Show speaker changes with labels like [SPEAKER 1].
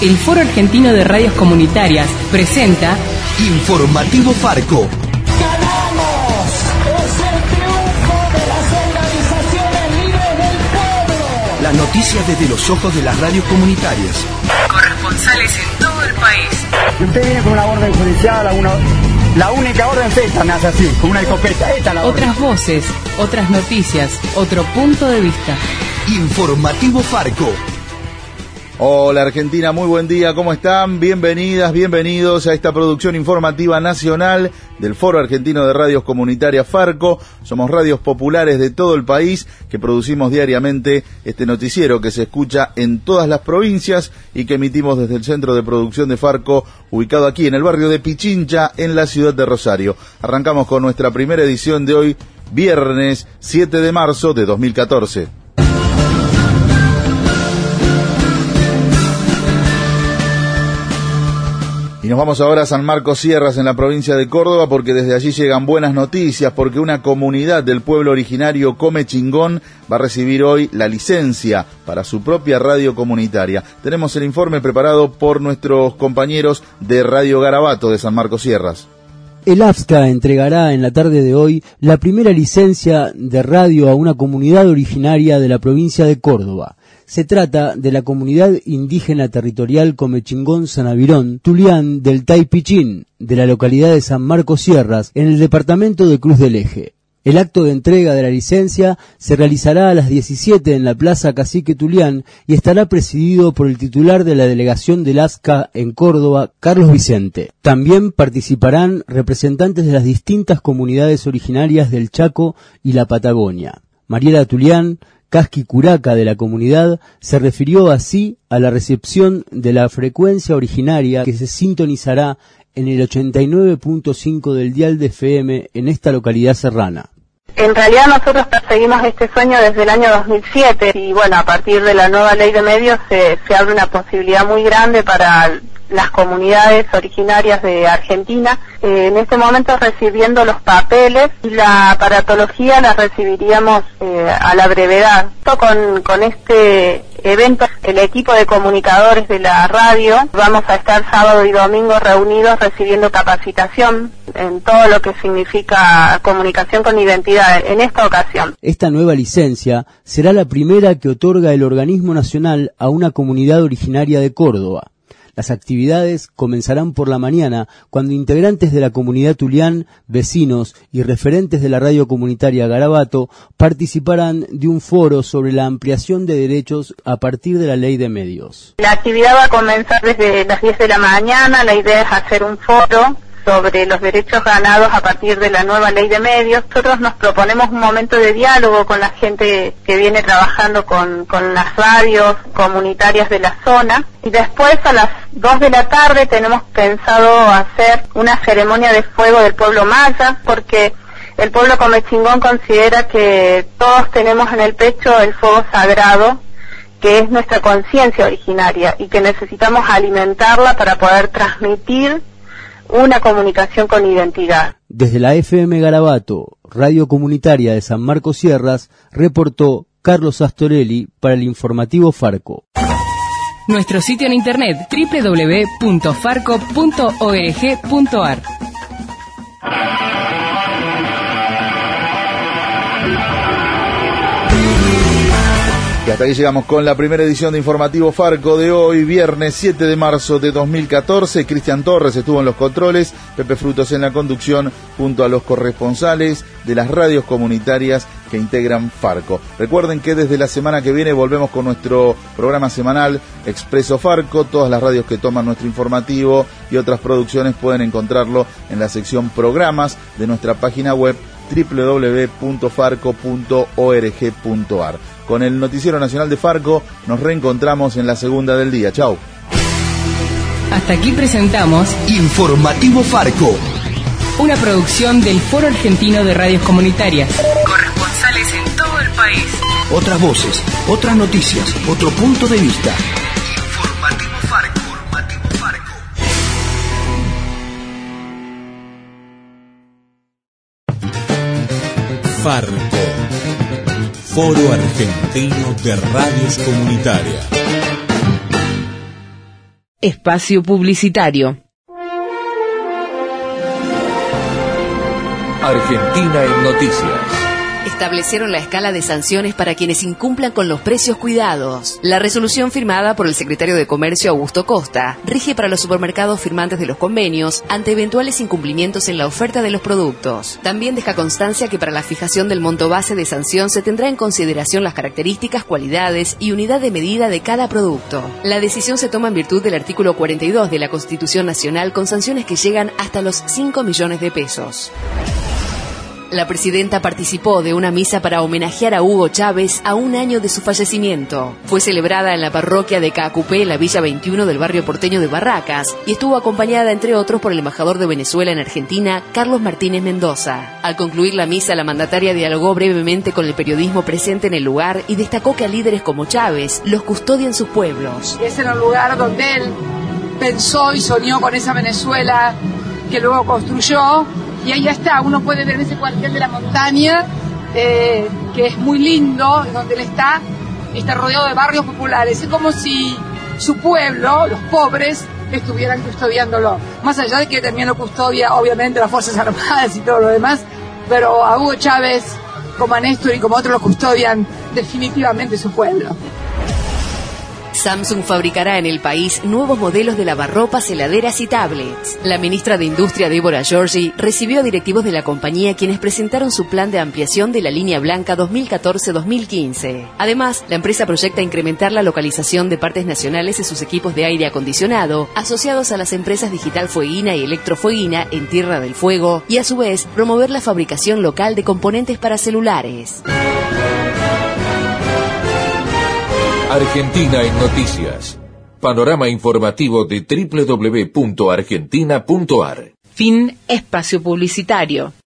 [SPEAKER 1] El Foro Argentino de Radios Comunitarias presenta
[SPEAKER 2] Informativo Farco.
[SPEAKER 3] ¡Ganamos! ¡Es el triunfo de las organizaciones libres del pueblo!
[SPEAKER 2] Las noticias desde los ojos de las radios comunitarias.
[SPEAKER 1] corresponsales en todo el país.
[SPEAKER 4] Y usted viene con una orden judicial, a una, la única orden esta me hace así, con una escopeta. Esta es la orden.
[SPEAKER 1] Otras voces, otras noticias, otro punto de vista.
[SPEAKER 2] Informativo Farco.
[SPEAKER 5] Hola Argentina, muy buen día, ¿cómo están? Bienvenidas, bienvenidos a esta producción informativa nacional del Foro Argentino de Radios Comunitarias Farco. Somos radios populares de todo el país que producimos diariamente este noticiero que se escucha en todas las provincias y que emitimos desde el centro de producción de Farco ubicado aquí en el barrio de Pichincha en la ciudad de Rosario. Arrancamos con nuestra primera edición de hoy, viernes 7 de marzo de 2014. Nos vamos ahora a San Marcos Sierras en la provincia de Córdoba porque desde allí llegan buenas noticias porque una comunidad del pueblo originario Come Chingón va a recibir hoy la licencia para su propia radio comunitaria. Tenemos el informe preparado por nuestros compañeros de Radio Garabato de San Marcos Sierras.
[SPEAKER 6] El AFSCA entregará en la tarde de hoy la primera licencia de radio a una comunidad originaria de la provincia de Córdoba. Se trata de la comunidad indígena territorial Comechingón Sanavirón, Tulián del Taipichín, de la localidad de San Marcos Sierras, en el departamento de Cruz del Eje. El acto de entrega de la licencia se realizará a las 17 en la Plaza Cacique Tulián y estará presidido por el titular de la delegación del ASCA en Córdoba, Carlos Vicente. También participarán representantes de las distintas comunidades originarias del Chaco y la Patagonia. Mariela Tulián, Casqui Curaca de la comunidad se refirió así a la recepción de la frecuencia originaria que se sintonizará en el 89.5 del dial de FM en esta localidad serrana.
[SPEAKER 7] En realidad nosotros perseguimos este sueño desde el año 2007 y bueno, a partir de la nueva ley de medios se, se abre una posibilidad muy grande para las comunidades originarias de Argentina. Eh, en este momento recibiendo los papeles y la aparatología la recibiríamos eh, a la brevedad. Con, con este evento, el equipo de comunicadores de la radio, vamos a estar sábado y domingo reunidos recibiendo capacitación en todo lo que significa comunicación con identidad en esta ocasión.
[SPEAKER 6] Esta nueva licencia será la primera que otorga el organismo nacional a una comunidad originaria de Córdoba. Las actividades comenzarán por la mañana, cuando integrantes de la comunidad Tulián, vecinos y referentes de la radio comunitaria Garabato participarán de un foro sobre la ampliación de derechos a partir de la ley de medios.
[SPEAKER 7] La actividad va a comenzar desde las 10 de la mañana, la idea es hacer un foro sobre los derechos ganados a partir de la nueva ley de medios. Nosotros nos proponemos un momento de diálogo con la gente que viene trabajando con, con las radios comunitarias de la zona y después a las 2 de la tarde tenemos pensado hacer una ceremonia de fuego del pueblo maya porque el pueblo comechingón considera que todos tenemos en el pecho el fuego sagrado que es nuestra conciencia originaria y que necesitamos alimentarla para poder transmitir una comunicación con identidad.
[SPEAKER 6] Desde la FM Garabato, radio comunitaria de San Marcos Sierras, reportó Carlos Astorelli para el informativo Farco.
[SPEAKER 1] Nuestro sitio en internet www.farco.org.ar
[SPEAKER 5] Y hasta aquí llegamos con la primera edición de Informativo Farco de hoy, viernes 7 de marzo de 2014. Cristian Torres estuvo en los controles, Pepe Frutos en la conducción, junto a los corresponsales de las radios comunitarias que integran Farco. Recuerden que desde la semana que viene volvemos con nuestro programa semanal Expreso Farco. Todas las radios que toman nuestro informativo y otras producciones pueden encontrarlo en la sección programas de nuestra página web www.farco.org.ar. Con el Noticiero Nacional de Farco nos reencontramos en la segunda del día. Chau.
[SPEAKER 1] Hasta aquí presentamos
[SPEAKER 2] Informativo Farco.
[SPEAKER 1] una producción del Foro Argentino de Radios Comunitarias. Corresponsales en todo el país.
[SPEAKER 2] Otras voces, otras noticias, otro punto de vista. Informativo Farco. Informativo Farco.
[SPEAKER 8] Farco. Foro Argentino de Radios Comunitarias.
[SPEAKER 9] Espacio Publicitario.
[SPEAKER 8] Argentina en Noticias.
[SPEAKER 10] Establecieron la escala de sanciones para quienes incumplan con los precios cuidados. La resolución firmada por el secretario de Comercio Augusto Costa rige para los supermercados firmantes de los convenios ante eventuales incumplimientos en la oferta de los productos. También deja constancia que para la fijación del monto base de sanción se tendrá en consideración las características, cualidades y unidad de medida de cada producto. La decisión se toma en virtud del artículo 42 de la Constitución Nacional con sanciones que llegan hasta los 5 millones de pesos. La presidenta participó de una misa para homenajear a Hugo Chávez a un año de su fallecimiento. Fue celebrada en la parroquia de Cacupé, la Villa 21 del barrio porteño de Barracas, y estuvo acompañada, entre otros, por el embajador de Venezuela en Argentina, Carlos Martínez Mendoza. Al concluir la misa, la mandataria dialogó brevemente con el periodismo presente en el lugar y destacó que a líderes como Chávez los custodian sus pueblos.
[SPEAKER 11] Es en el lugar donde él pensó y soñó con esa Venezuela que luego construyó. Y ahí está, uno puede ver ese cuartel de la montaña, eh, que es muy lindo, donde él está, está rodeado de barrios populares. Es como si su pueblo, los pobres, estuvieran custodiándolo. Más allá de que también lo custodia, obviamente, las Fuerzas Armadas y todo lo demás, pero a Hugo Chávez, como a Néstor y como otros lo custodian definitivamente su pueblo.
[SPEAKER 10] Samsung fabricará en el país nuevos modelos de lavarropas, heladeras y tablets. La ministra de Industria, Débora Giorgi, recibió a directivos de la compañía quienes presentaron su plan de ampliación de la línea blanca 2014-2015. Además, la empresa proyecta incrementar la localización de partes nacionales de sus equipos de aire acondicionado, asociados a las empresas Digital Fueguina y Electrofueguina en Tierra del Fuego, y a su vez promover la fabricación local de componentes para celulares.
[SPEAKER 8] Argentina en Noticias. Panorama informativo de www.argentina.ar.
[SPEAKER 9] Fin Espacio Publicitario.